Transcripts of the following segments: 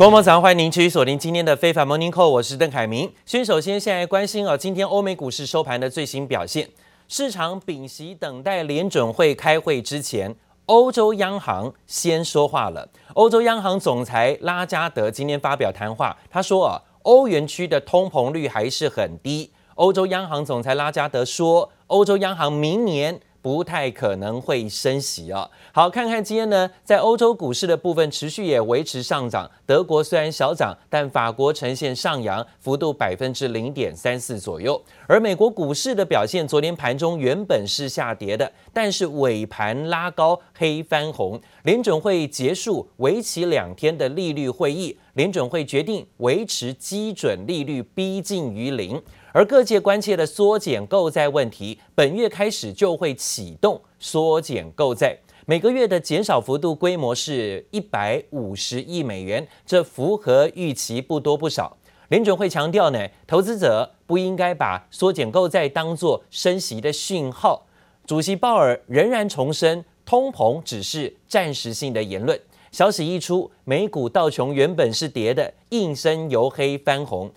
观众早上欢迎您继续锁定今天的非凡 Morning Call，我是邓凯明。先首先现在关心啊，今天欧美股市收盘的最新表现。市场屏息等待联准会开会之前，欧洲央行先说话了。欧洲央行总裁拉加德今天发表谈话，他说啊，欧元区的通膨率还是很低。欧洲央行总裁拉加德说，欧洲央行明年不太可能会升息啊。好，看看今天呢，在欧洲股市的部分持续也维持上涨。德国虽然小涨，但法国呈现上扬，幅度百分之零点三四左右。而美国股市的表现，昨天盘中原本是下跌的，但是尾盘拉高，黑翻红。联准会结束为期两天的利率会议，联准会决定维持基准利率逼近于零。而各界关切的缩减购债问题，本月开始就会启动缩减购债，每个月的减少幅度规模是一百五十亿美元，这符合预期不多不少。联准会强调呢，投资者不应该把缩减购债当作升息的讯号。主席鲍尔仍然重申，通膨只是暂时性的言论。消息一出，美股道琼原本是跌的，应声由黑翻红。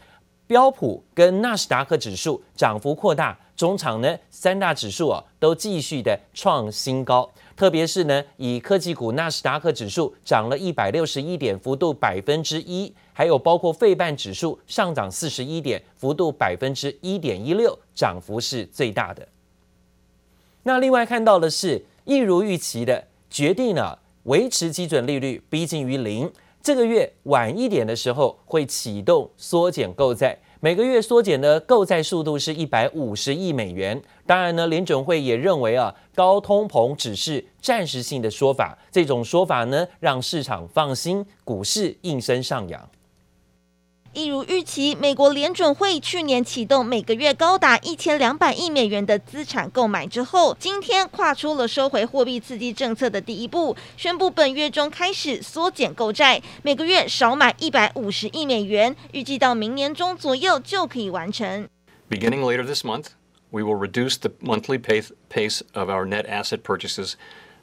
标普跟纳斯达克指数涨幅扩大，中场呢三大指数啊都继续的创新高，特别是呢以科技股纳斯达克指数涨了一百六十一点，幅度百分之一，还有包括费半指数上涨四十一点，幅度百分之一点一六，涨幅是最大的。那另外看到的是，一如预期的决定了维持基准利率逼近于零。这个月晚一点的时候会启动缩减购债，每个月缩减的购债速度是一百五十亿美元。当然呢，联准会也认为啊，高通膨只是暂时性的说法，这种说法呢让市场放心，股市应声上扬。一如预期，美国联准会去年启动每个月高达一千两百亿美元的资产购买之后，今天跨出了收回货币刺激政策的第一步，宣布本月中开始缩减购债，每个月少买一百五十亿美元，预计到明年中左右就可以完成。Beginning later this month, we will reduce the monthly pace pace of our net asset purchases.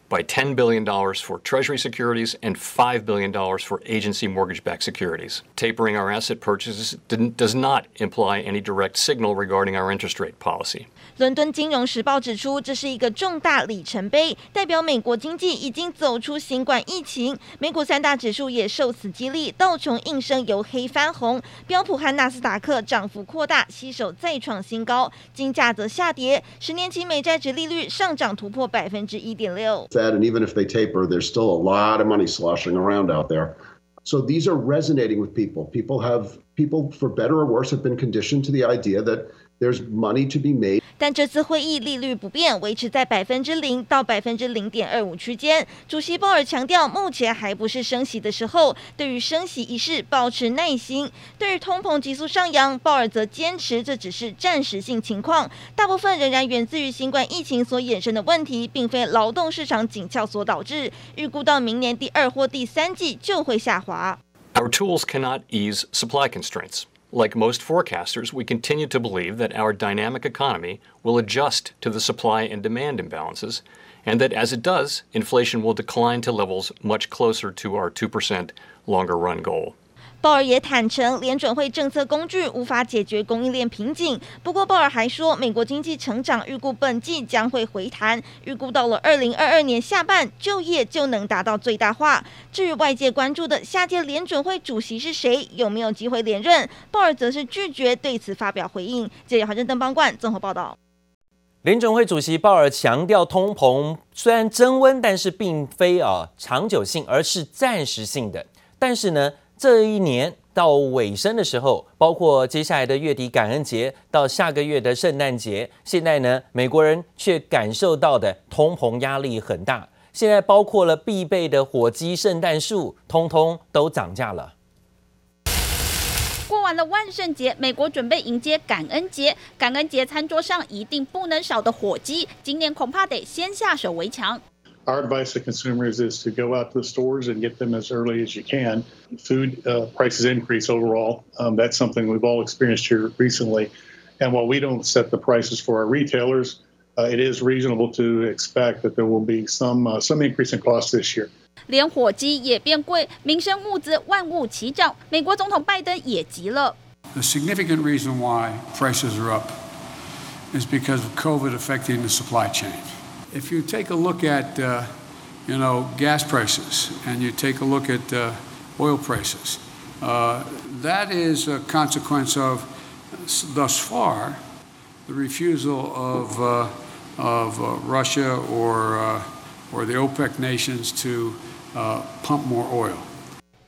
by $10 billion for Treasury securities and $5 billion for agency mortgage-backed securities. Tapering our asset purchases does not imply any direct signal regarding our interest rate policy. 伦敦金融时报指出，这是一个重大里程碑，代表美国经济已经走出新冠疫情。美股三大指数也受此激励，道琼应声由黑翻红，标普和纳斯达克涨幅扩大，携手再创新高。金价则下跌，十年期美债殖利率上涨突破百分之一点六。 And even if they taper, there's still a lot of money sloshing around out there. So these are resonating with people. People have people, for better or worse, have been conditioned to the idea that there's money to be made. 但这次会议利率不变，维持在百分之零到百分之零点二五区间。主席鲍尔强调，目前还不是升息的时候，对于升息一事保持耐心。对于通膨急速上扬，鲍尔则坚持这只是暂时性情况，大部分仍然源自于新冠疫情所衍生的问题，并非劳动市场紧俏所导致。预估到明年第二或第三季就会下滑。Our tools cannot ease supply constraints. Like most forecasters, we continue to believe that our dynamic economy will adjust to the supply and demand imbalances, and that as it does, inflation will decline to levels much closer to our 2% longer run goal. 鲍尔也坦承，联准会政策工具无法解决供应链瓶颈。不过，鲍尔还说，美国经济成长预估本季将会回弹，预估到了二零二二年下半，就业就能达到最大化。至于外界关注的下届联准会主席是谁，有没有机会连任，鲍尔则是拒绝对此发表回应。记者华盛顿邦冠综合报道。联准会主席鲍尔强调，通膨虽然增温，但是并非啊长久性，而是暂时性的。但是呢，这一年到尾声的时候，包括接下来的月底感恩节到下个月的圣诞节，现在呢，美国人却感受到的通膨压力很大。现在包括了必备的火鸡、圣诞树，通通都涨价了。过完了万圣节，美国准备迎接感恩节。感恩节餐桌上一定不能少的火鸡，今年恐怕得先下手为强。Our advice to consumers is to go out to the stores and get them as early as you can. Food uh, prices increase overall. Um, that's something we've all experienced here recently. And while we don't set the prices for our retailers, uh, it is reasonable to expect that there will be some uh, some increase in costs this year. 连火鸡也变贵，民生物资万物齐涨。美国总统拜登也急了。The significant reason why prices are up is because of COVID affecting the supply chain. If you take a look at, uh, you know, gas prices and you take a look at uh, oil prices, uh, that is a consequence of, thus far, the refusal of, uh, of uh, Russia or, or the OPEC nations to pump more oil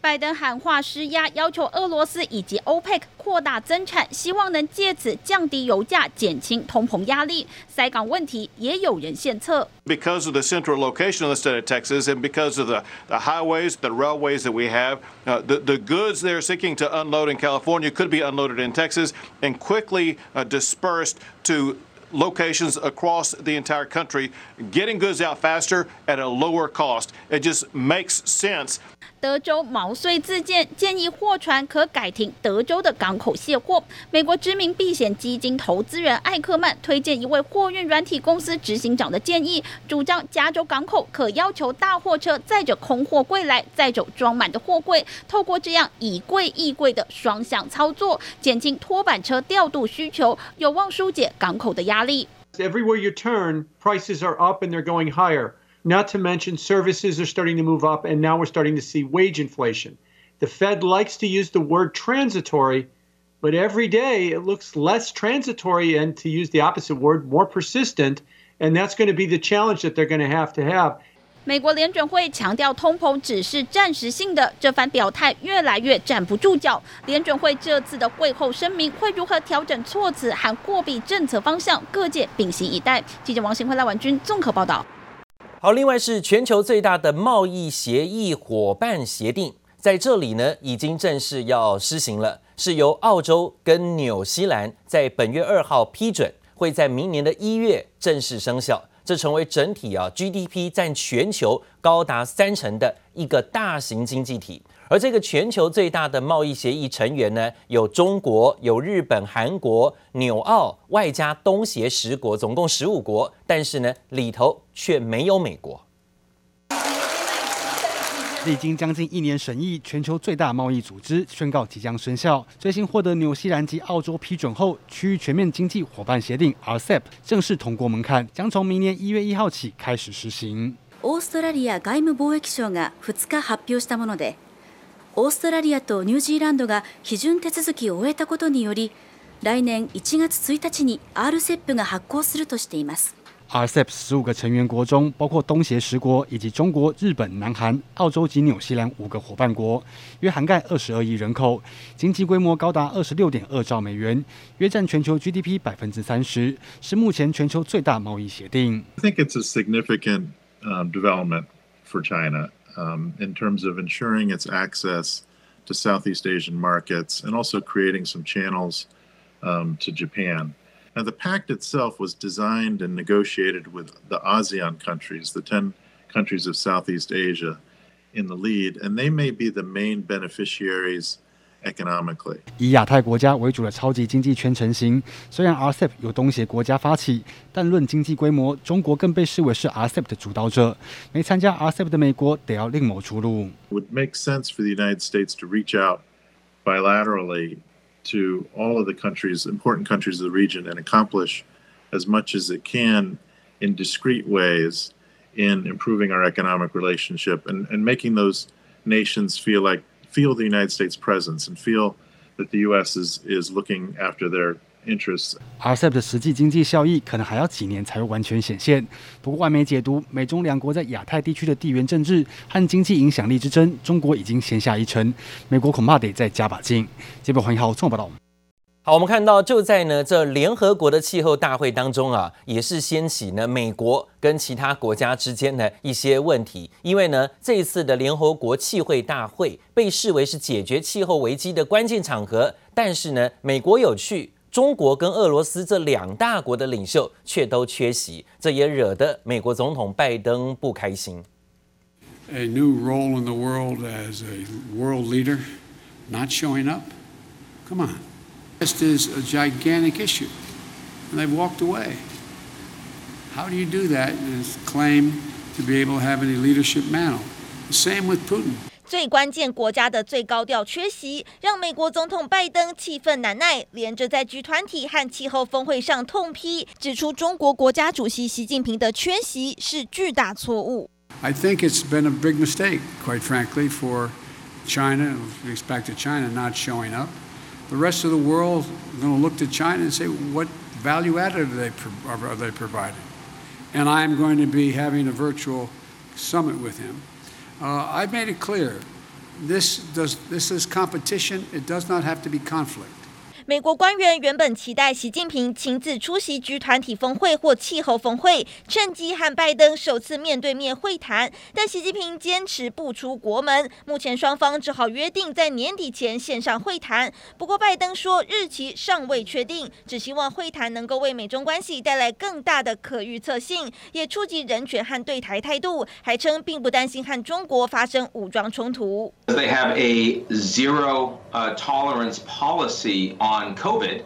拜登喊话施压，要求俄罗斯以及 OPEC 扩大增产，希望能借此降低油价，减轻通膨压力。塞港问题也有人献策。Because of the central location of the state of Texas and because of the, the highways, the railways that we have, uh, the, the goods they're seeking to unload in California could be unloaded in Texas and quickly uh, dispersed to locations across the entire country, getting goods out faster at a lower cost. It just makes sense. 德州毛遂自荐，建议货船可改停德州的港口卸货。美国知名避险基金投资人艾克曼推荐一位货运软体公司执行长的建议，主张加州港口可要求大货车载着空货柜来，载走装满的货柜，透过这样以柜易柜的双向操作，减轻拖板车调度需求，有望疏解港口的压力。Everywhere you turn, prices are up and they're going higher. Not to mention, services are starting to move up, and now we're starting to see wage inflation. The Fed likes to use the word transitory, but every day it looks less transitory and, to use the opposite word, more persistent. And that's going to be the challenge that they're going to have to have. 美国联准会强调通膨只是暂时性的，这番表态越来越站不住脚。联准会这次的会后声明会如何调整措辞和货币政策方向，各界屏息以待。记者王新辉、赖婉君综合报道。好，另外是全球最大的贸易协议伙伴协定，在这里呢已经正式要施行了，是由澳洲跟纽西兰在本月二号批准，会在明年的一月正式生效。这成为整体啊 GDP 占全球高达三成的一个大型经济体。而这个全球最大的贸易协议成员呢，有中国、有日本、韩国、纽澳，外加东协十国，总共十五国。但是呢，里头却没有美国。历经将近一年审议，全球最大贸易组织宣告即将生效。最新获得纽西兰及澳洲批准后，区域全面经济伙伴协定 RCEP 正式通过门槛，将从明年一月一号起开始实行。オーストラリア外务贸易省が2日発表したもので。オーストラリアとニュージーランドが批准手続きを终えたことにより、来年1月1日に RCEP が発効するとしています。 RCEP 十五个成员国中，包括东协十国以及中国、日本、南韩、澳洲及纽西兰五个伙伴国，约涵盖二十二亿人口，经济规模高达二十六点二兆美元，约占全球 GDP 百分之三十，是目前全球最大贸易协定。I think it's a significant development for China. Um, in terms of ensuring its access to Southeast Asian markets and also creating some channels um, to Japan. Now, the pact itself was designed and negotiated with the ASEAN countries, the 10 countries of Southeast Asia, in the lead, and they may be the main beneficiaries 以亚太国家为主的超级经济圈成型，虽然 RCEP 由东协国家发起，但论经济规模，中国更被视为是 RCEP 的主导者。没参加 RCEP 的美国得要另谋出路。Would make sense for the United States to reach out bilaterally to all of the countries, important countries of the region, and accomplish as much as it can in discrete ways in improving our economic relationship and, and making those nations feel like feel the United States presence and feel that the U.S. is is looking after their interests. RCEP 的实际经济效益可能还要几年才会完全显现。不过，外媒解读美中两国在亚太地区的地缘政治和经济影响力之争，中国已经先下一城，美国恐怕得再加把劲。这边欢迎好综合报道。好，我们看到就在呢这联合国的气候大会当中啊，也是掀起呢美国跟其他国家之间的一些问题。因为呢这一次的联合国气候大会被视为是解决气候危机的关键场合，但是呢美国有去，中国跟俄罗斯这两大国的领袖却都缺席，这也惹得美国总统拜登不开心。A new role in the world as a world leader, not showing up. Come on. This is a gigantic issue, and they've walked away. How do you do that and claim to be able to have any leadership mantle? Same with Putin. 最关键国家的最高调缺席，让美国总统拜登气愤难耐，连着在 G 团体和气候峰会上痛批，指出中国国家主席习近平的缺席是巨大错误。I think it's been a big mistake, quite frankly, for China, with respect to China not showing up. The rest of the world is going to look to China and say, what value added are they, are they providing? And I'm going to be having a virtual summit with him. Uh, I've made it clear this, does, this is competition, it does not have to be conflict. 美国官员原本期待习近平亲自出席 G 团体峰会或气候峰会，趁机和拜登首次面对面会谈，但习近平坚持不出国门。目前双方只好约定在年底前线上会谈。不过拜登说日期尚未确定，只希望会谈能够为美中关系带来更大的可预测性，也触及人权和对台态度，还称并不担心和中国发生武装冲突。They have a zero tolerance policy on on COVID,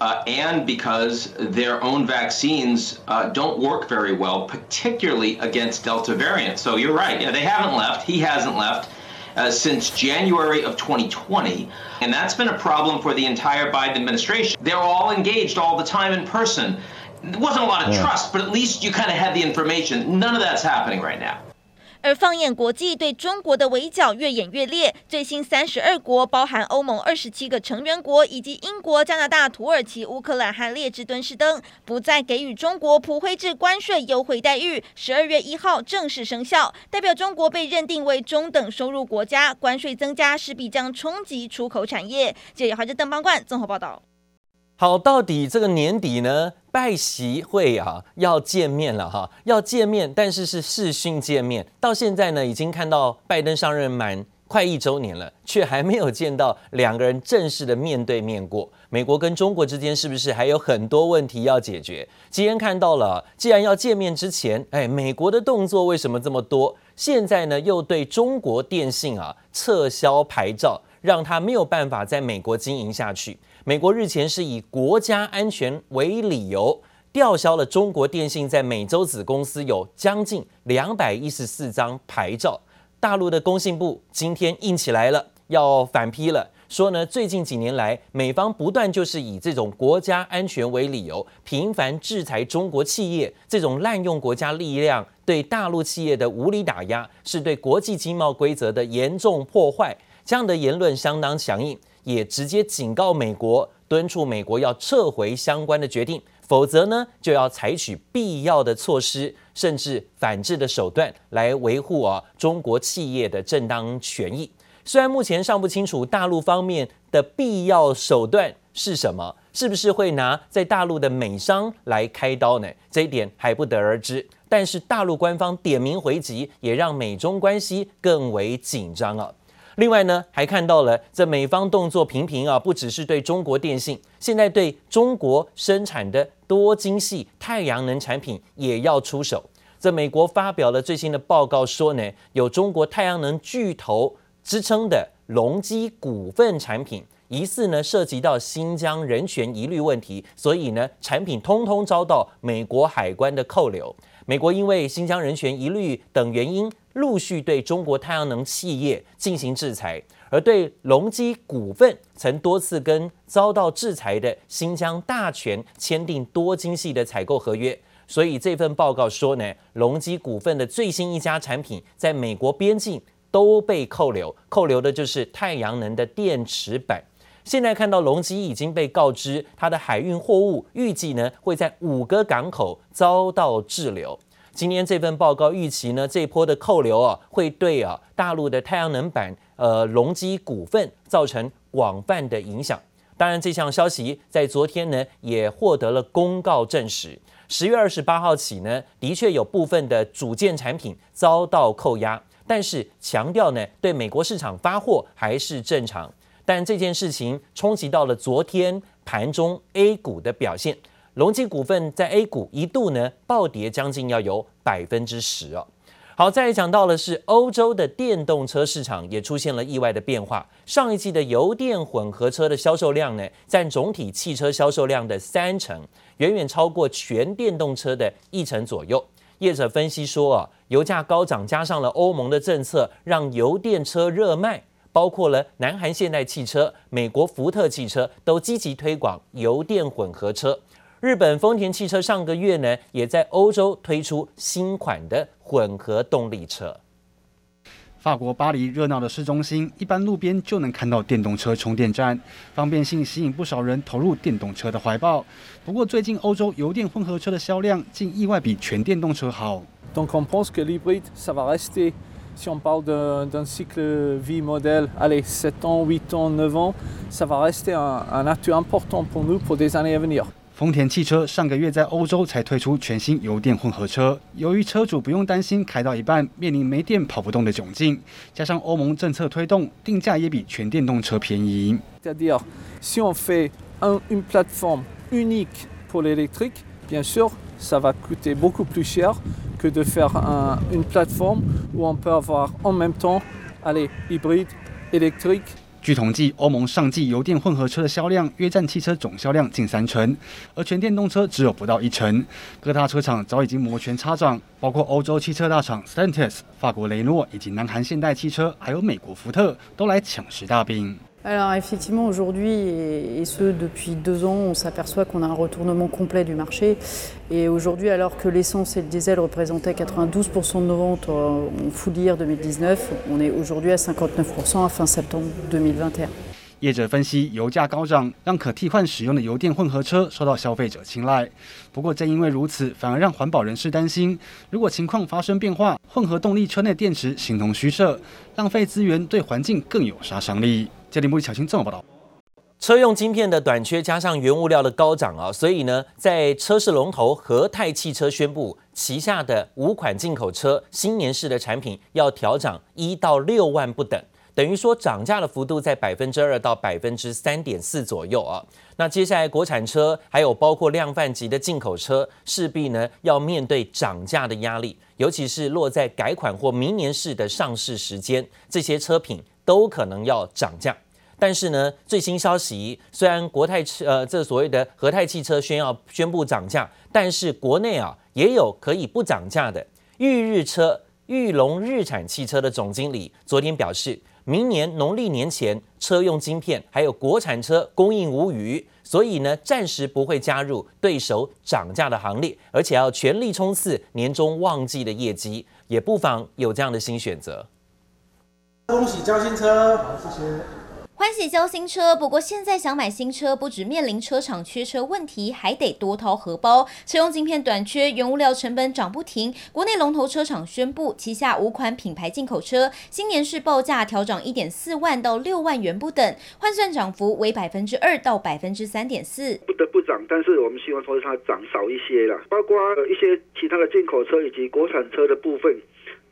uh, and because their own vaccines uh, don't work very well, particularly against Delta variant. So you're right. Yeah, they haven't left. He hasn't left. Uh, since January of 2020, and that's been a problem for the entire Biden administration. They're all engaged all the time in person. There wasn't a lot of trust, but at least you kind of had the information. None of that's happening right now. 而放眼国际，对中国的围剿越演越烈。最新三十二国，包含欧盟二十七个成员国，以及英国、加拿大、土耳其、乌克兰和列支敦士登，不再给予中国普惠制关税优惠待遇。十二月一号正式生效，代表中国被认定为中等收入国家，关税增加势必将冲击出口产业。记者华视邓邦冠综合报道。好，到底这个年底呢，拜习会啊要见面了哈，要见面，但是是视讯见面。到现在呢，已经看到拜登上任满快一周年了，却还没有见到两个人正式的面对面过。美国跟中国之间是不是还有很多问题要解决？今天看到了，既然要见面之前，哎，美国的动作为什么这么多？现在呢，又对中国电信啊撤销牌照，让他没有办法在美国经营下去。美国日前是以国家安全为理由，吊销了中国电信在美洲子公司有将近两百一十四张牌照。大陆的工信部今天硬起来了，要反批了，说呢，最近几年来，美方不断就是以这种国家安全为理由，频繁制裁中国企业，这种滥用国家力量对大陆企业的无理打压，是对国际经贸规则的严重破坏。这样的言论相当强硬。也直接警告美国，敦促美国要撤回相关的决定，否则呢就要采取必要的措施，甚至反制的手段来维护啊中国企业的正当权益。虽然目前尚不清楚大陆方面的必要手段是什么，是不是会拿在大陆的美商来开刀呢？这一点还不得而知。但是大陆官方点名回击，也让美中关系更为紧张啊。另外呢，还看到了这美方动作频频啊，不只是对中国电信，现在对中国生产的多晶矽太阳能产品也要出手。这美国发表了最新的报告说呢，有中国太阳能巨头之称的隆基股份产品，疑似呢涉及到新疆人权疑虑问题，所以呢产品通通遭到美国海关的扣留。美国因为新疆人权疑虑等原因，陆续对中国太阳能企业进行制裁，而对隆基股份曾多次跟遭到制裁的新疆大权签订多精细的采购合约。所以这份报告说呢，隆基股份的最新一家产品在美国边境都被扣留，扣留的就是太阳能的电池板。现在看到隆基已经被告知，它的海运货物预计呢会在五个港口遭到滞留。今天这份报告预期呢，这波的扣留啊，会对啊大陆的太阳能板呃隆基股份造成广泛的影响。当然，这项消息在昨天呢也获得了公告证实。十月二十八号起呢，的确有部分的组件产品遭到扣押，但是强调呢，对美国市场发货还是正常。但这件事情冲击到了昨天盘中 A 股的表现。隆基股份在 A 股一度呢暴跌将近要有百分之十哦。好，再讲到的是欧洲的电动车市场也出现了意外的变化。上一季的油电混合车的销售量呢，占总体汽车销售量的三成，远远超过全电动车的一成左右。业者分析说啊，油价高涨加上了欧盟的政策，让油电车热卖，包括了南韩现代汽车、美国福特汽车都积极推广油电混合车。日本丰田汽车上个月呢，也在欧洲推出新款的混合动力车。法国巴黎热闹的市中心，一般路边就能看到电动车充电站，方便性吸引不少人投入电动车的怀抱。不过，最近欧洲油电混合车的销量竟意外比全电动车好。Donc on pense que l'hybride, ça va rester, si on parle d'un cycle vie modèle, allez, 7 ans, 8 ans, 9 ans, ça va rester un, un atout important pour nous pour des années à venir. 丰田汽车上个月在欧洲才推出全新油电混合车，由于车主不用担心开到一半面临没电跑不动的窘境，加上欧盟政策推动，定价也比全电动车便宜。C'est-à-dire, si on fait un, une plateforme unique pour l'électrique, bien sûr, ça va coûter beaucoup plus cher que de faire un, une plateforme où on peut avoir en même temps, allez, hybride, électrique. 据统计，欧盟上季油电混合车的销量约占汽车总销量近三成，而全电动车只有不到一成。各大车厂早已经摩拳擦掌，包括欧洲汽车大厂 Stellantis、法国雷诺以及南韩现代汽车，还有美国福特，都来抢食大饼。Alors effectivement, aujourd'hui, et ce depuis deux ans, on s'aperçoit qu'on a un retournement complet du marché. Et aujourd'hui, alors que l'essence et le diesel représentaient 92% de nos ventes en full year 2019, on est aujourd'hui à 59% à fin septembre 2021。业者分析，油价高涨让可替换使用的油电混合车受到消费者青睐。不过，正因为如此，反而让环保人士担心，如果情况发生变化，混合动力车内电池形同虚设，浪费资源，对环境更有杀伤力。这里木里小新这么报道：车用晶片的短缺，加上原物料的高涨啊，所以呢，在车市龙头和泰汽车宣布，旗下的五款进口车新年式的产品要调涨一到六万不等，等于说涨价的幅度在百分之二到百分之三点四左右啊。那接下来国产车还有包括量贩级的进口车，势必呢要面对涨价的压力，尤其是落在改款或明年式的上市时间，这些车品。都可能要涨价，但是呢，最新消息，虽然国泰车呃这所谓的和泰汽车宣要宣布涨价，但是国内啊也有可以不涨价的。裕日车裕隆日产汽车的总经理昨天表示，明年农历年前车用晶片还有国产车供应无虞，所以呢暂时不会加入对手涨价的行列，而且要全力冲刺年终旺季的业绩，也不妨有这样的新选择。恭喜交新车，好，谢谢。欢喜交新车，不过现在想买新车，不只面临车厂缺车问题，还得多掏荷包。车用晶片短缺，原物料成本涨不停。国内龙头车厂宣布，旗下五款品牌进口车新年式报价调涨一点四万到六万元不等，换算涨幅为百分之二到百分之三点四。不得不涨，但是我们希望说它涨少一些啦，包括一些其他的进口车以及国产车的部分。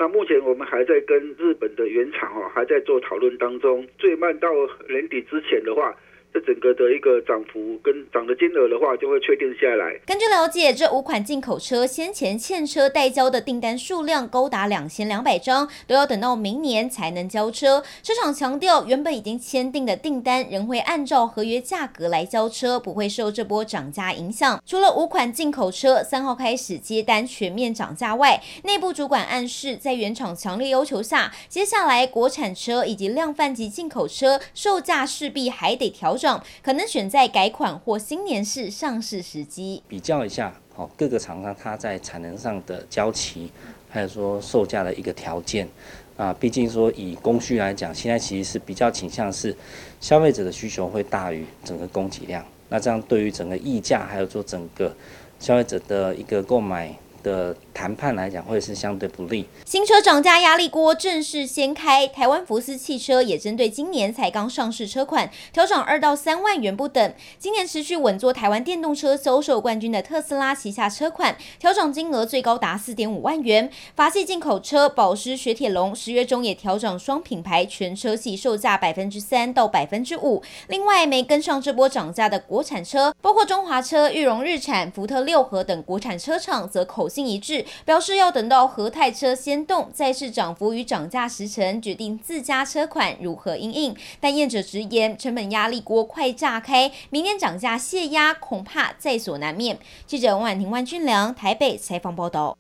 那目前我们还在跟日本的原厂哦，还在做讨论当中，最慢到年底之前的话。这整个的一个涨幅跟涨的金额的话，就会确定下来。根据了解，这五款进口车先前欠车待交的订单数量高达两千两百张，都要等到明年才能交车。车厂强调，原本已经签订的订单仍会按照合约价格来交车，不会受这波涨价影响。除了五款进口车三号开始接单全面涨价外，内部主管暗示，在原厂强烈要求下，接下来国产车以及量贩级进口车售价势必还得调可能选在改款或新年式上市时机，比较一下，好各个厂商它在产能上的交期，还有说售价的一个条件啊，毕竟说以供需来讲，现在其实是比较倾向是消费者的需求会大于整个供给量，那这样对于整个溢价，还有说整个消费者的一个购买。的谈判来讲会是相对不利。新车涨价压力锅正式掀开，台湾福斯汽车也针对今年才刚上市车款调涨二到三万元不等。今年持续稳坐台湾电动车销售冠军的特斯拉旗下车款调涨金额最高达四点五万元。法系进口车保时雪铁龙十月中也调涨双品牌全车系售价百分之三到百分之五。另外没跟上这波涨价的国产车，包括中华车、裕隆日产、福特六合等国产车厂则口径一致，表示要等到和泰车先动，再视涨幅与涨价时程，决定自家车款如何应应。但业者直言，成本压力锅快炸开，明年涨价泄压恐怕在所难免。记者王婉婷、万俊良台北采访报道。